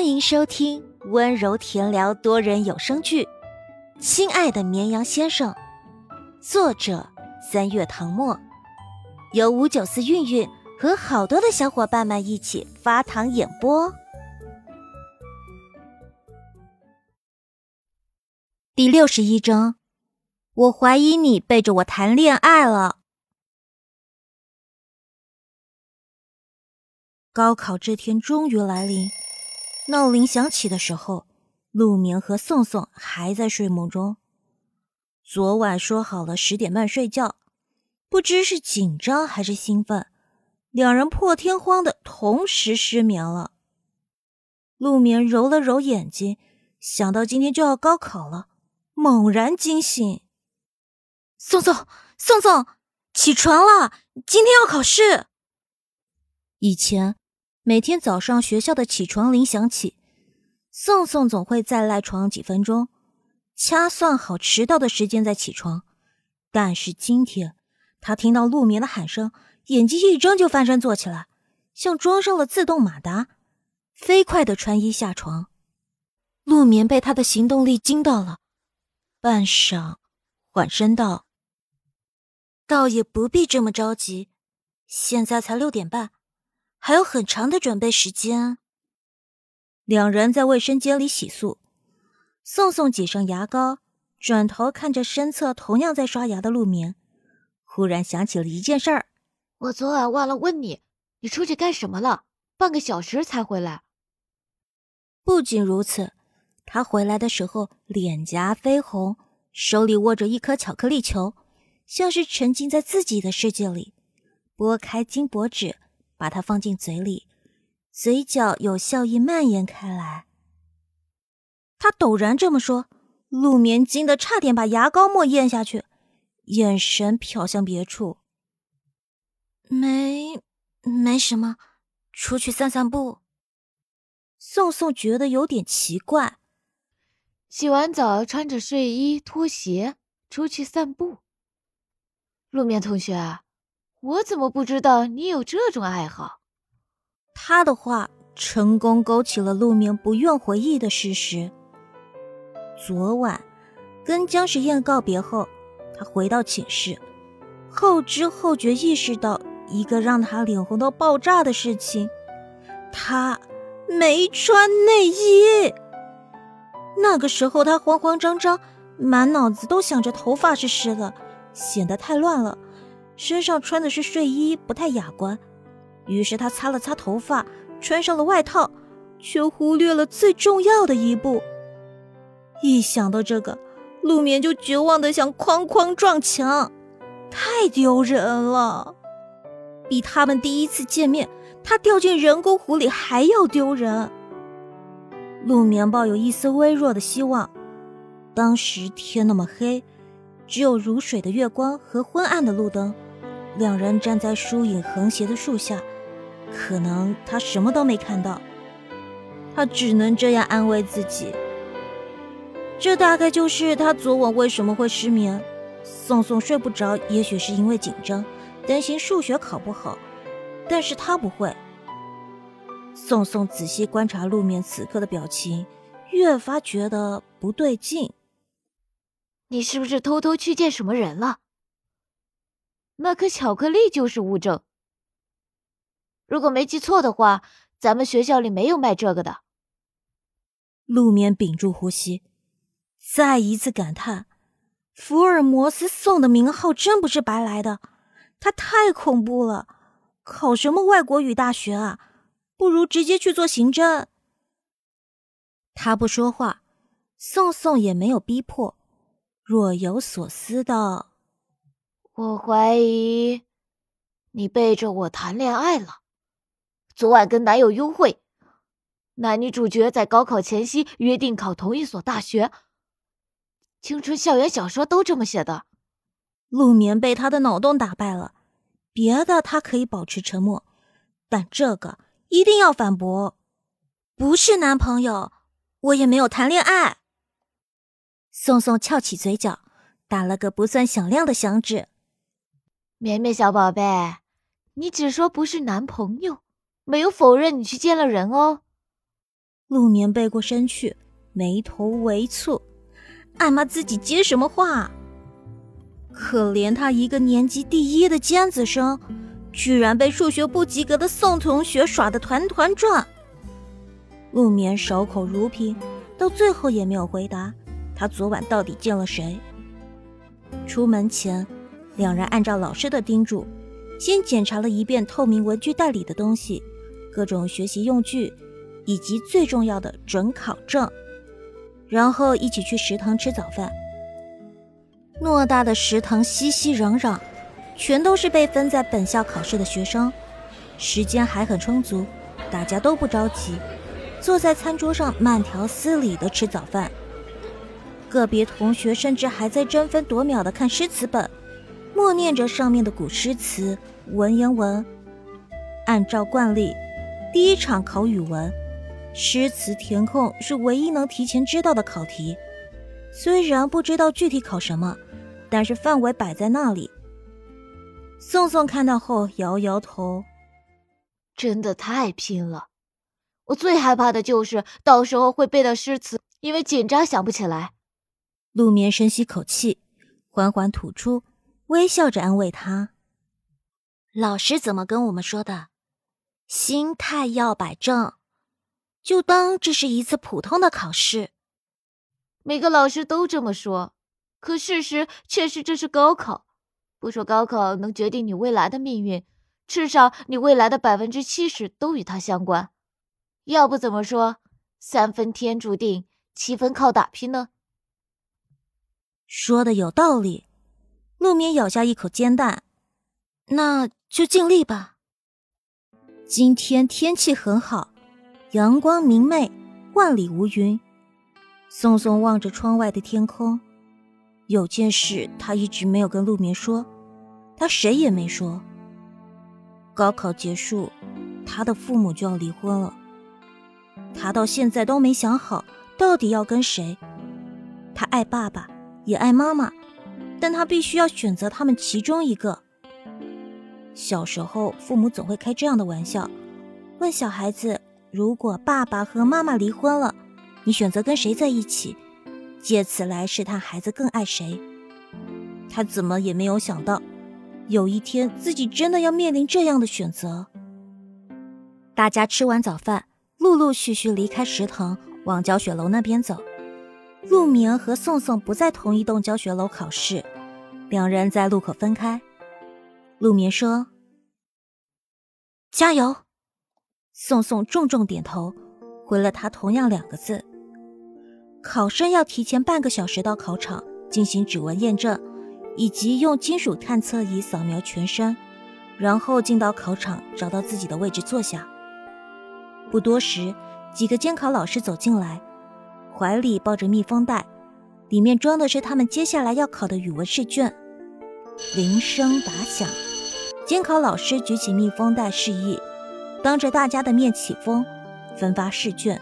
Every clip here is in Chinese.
欢迎收听温柔甜聊多人有声剧《亲爱的绵羊先生》，作者三月唐末，由五九四韵韵和好多的小伙伴们一起发糖演播。第六十一章，我怀疑你背着我谈恋爱了。高考这天终于来临。闹铃响起的时候，陆明和宋宋还在睡梦中。昨晚说好了十点半睡觉，不知是紧张还是兴奋，两人破天荒的同时失眠了。陆明揉了揉眼睛，想到今天就要高考了，猛然惊醒：“宋宋，宋宋，起床了！今天要考试。”以前。每天早上学校的起床铃响起，宋宋总会再赖床几分钟，掐算好迟到的时间再起床。但是今天，他听到陆眠的喊声，眼睛一睁就翻身坐起来，像装上了自动马达，飞快的穿衣下床。陆眠被他的行动力惊到了，半晌，缓声道：“倒也不必这么着急，现在才六点半。”还有很长的准备时间。两人在卫生间里洗漱，宋宋挤上牙膏，转头看着身侧同样在刷牙的陆明，忽然想起了一件事儿：我昨晚忘了问你，你出去干什么了？半个小时才回来。不仅如此，他回来的时候脸颊绯红，手里握着一颗巧克力球，像是沉浸在自己的世界里，拨开金箔纸。把它放进嘴里，嘴角有笑意蔓延开来。他陡然这么说，陆眠惊得差点把牙膏沫咽下去，眼神瞟向别处。没，没什么，出去散散步。宋宋觉得有点奇怪，洗完澡穿着睡衣拖鞋出去散步。陆眠同学。我怎么不知道你有这种爱好？他的话成功勾起了陆明不愿回忆的事实。昨晚跟姜时宴告别后，他回到寝室，后知后觉意识到一个让他脸红到爆炸的事情：他没穿内衣。那个时候他慌慌张张，满脑子都想着头发是湿的，显得太乱了。身上穿的是睡衣，不太雅观。于是他擦了擦头发，穿上了外套，却忽略了最重要的一步。一想到这个，陆眠就绝望的想哐哐撞墙，太丢人了，比他们第一次见面他掉进人工湖里还要丢人。陆眠抱有一丝微弱的希望，当时天那么黑，只有如水的月光和昏暗的路灯。两人站在疏影横斜的树下，可能他什么都没看到，他只能这样安慰自己。这大概就是他昨晚为什么会失眠。宋宋睡不着，也许是因为紧张，担心数学考不好，但是他不会。宋宋仔细观察路面此刻的表情，越发觉得不对劲。你是不是偷偷去见什么人了？那颗巧克力就是物证。如果没记错的话，咱们学校里没有卖这个的。陆眠屏住呼吸，再一次感叹：福尔摩斯送的名号真不是白来的。他太恐怖了，考什么外国语大学啊？不如直接去做刑侦。他不说话，宋宋也没有逼迫，若有所思道。我怀疑你背着我谈恋爱了。昨晚跟男友幽会，男女主角在高考前夕约定考同一所大学。青春校园小说都这么写的。陆眠被他的脑洞打败了，别的他可以保持沉默，但这个一定要反驳。不是男朋友，我也没有谈恋爱。宋宋翘起嘴角，打了个不算响亮的响指。绵绵小宝贝，你只说不是男朋友，没有否认你去见了人哦。陆眠背过身去，眉头微蹙，艾妈自己接什么话？可怜他一个年级第一的尖子生，居然被数学不及格的宋同学耍得团团转。陆眠守口如瓶，到最后也没有回答他昨晚到底见了谁。出门前，两人按照老师的叮嘱，先检查了一遍透明文具袋里的东西，各种学习用具，以及最重要的准考证，然后一起去食堂吃早饭。偌大的食堂熙熙攘攘，全都是被分在本校考试的学生，时间还很充足，大家都不着急，坐在餐桌上慢条斯理的吃早饭。个别同学甚至还在争分夺秒的看诗词本，默念着上面的古诗词文言文。按照惯例，第一场考语文，诗词填空是唯一能提前知道的考题，虽然不知道具体考什么。但是范围摆在那里。宋宋看到后摇摇头，真的太拼了。我最害怕的就是到时候会背的诗词，因为紧张想不起来。陆眠深吸口气，缓缓吐出，微笑着安慰他：“老师怎么跟我们说的？心态要摆正，就当这是一次普通的考试。每个老师都这么说。”可事实却是，这是高考。不说高考能决定你未来的命运，至少你未来的百分之七十都与它相关。要不怎么说三分天注定，七分靠打拼呢？说的有道理。陆眠咬下一口煎蛋，那就尽力吧。今天天气很好，阳光明媚，万里无云。宋宋望着窗外的天空。有件事他一直没有跟陆眠说，他谁也没说。高考结束，他的父母就要离婚了。他到现在都没想好到底要跟谁。他爱爸爸，也爱妈妈，但他必须要选择他们其中一个。小时候，父母总会开这样的玩笑，问小孩子：如果爸爸和妈妈离婚了，你选择跟谁在一起？借此来试探孩子更爱谁，他怎么也没有想到，有一天自己真的要面临这样的选择。大家吃完早饭，陆陆续续离开食堂，往教学楼那边走。陆明和宋宋不在同一栋教学楼考试，两人在路口分开。陆明说：“加油！”宋宋重重点头，回了他同样两个字。考生要提前半个小时到考场进行指纹验证，以及用金属探测仪扫描全身，然后进到考场找到自己的位置坐下。不多时，几个监考老师走进来，怀里抱着密封袋，里面装的是他们接下来要考的语文试卷。铃声打响，监考老师举起密封袋示意，当着大家的面起封，分发试卷。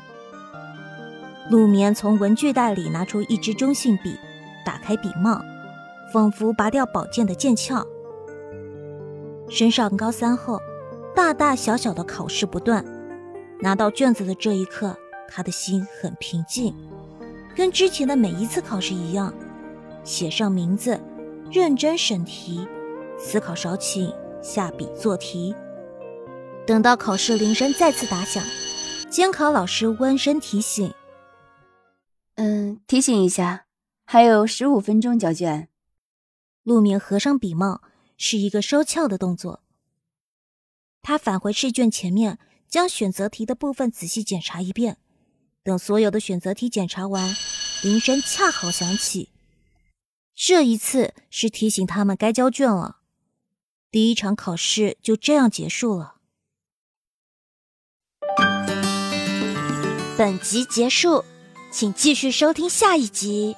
陆眠从文具袋里拿出一支中性笔，打开笔帽，仿佛拔掉宝剑的剑鞘。升上高三后，大大小小的考试不断。拿到卷子的这一刻，他的心很平静，跟之前的每一次考试一样，写上名字，认真审题，思考少顷，下笔做题。等到考试铃声再次打响，监考老师温声提醒。嗯，提醒一下，还有十五分钟交卷。陆明合上笔帽，是一个收翘的动作。他返回试卷前面，将选择题的部分仔细检查一遍。等所有的选择题检查完，铃声恰好响起。这一次是提醒他们该交卷了。第一场考试就这样结束了。本集结束。请继续收听下一集。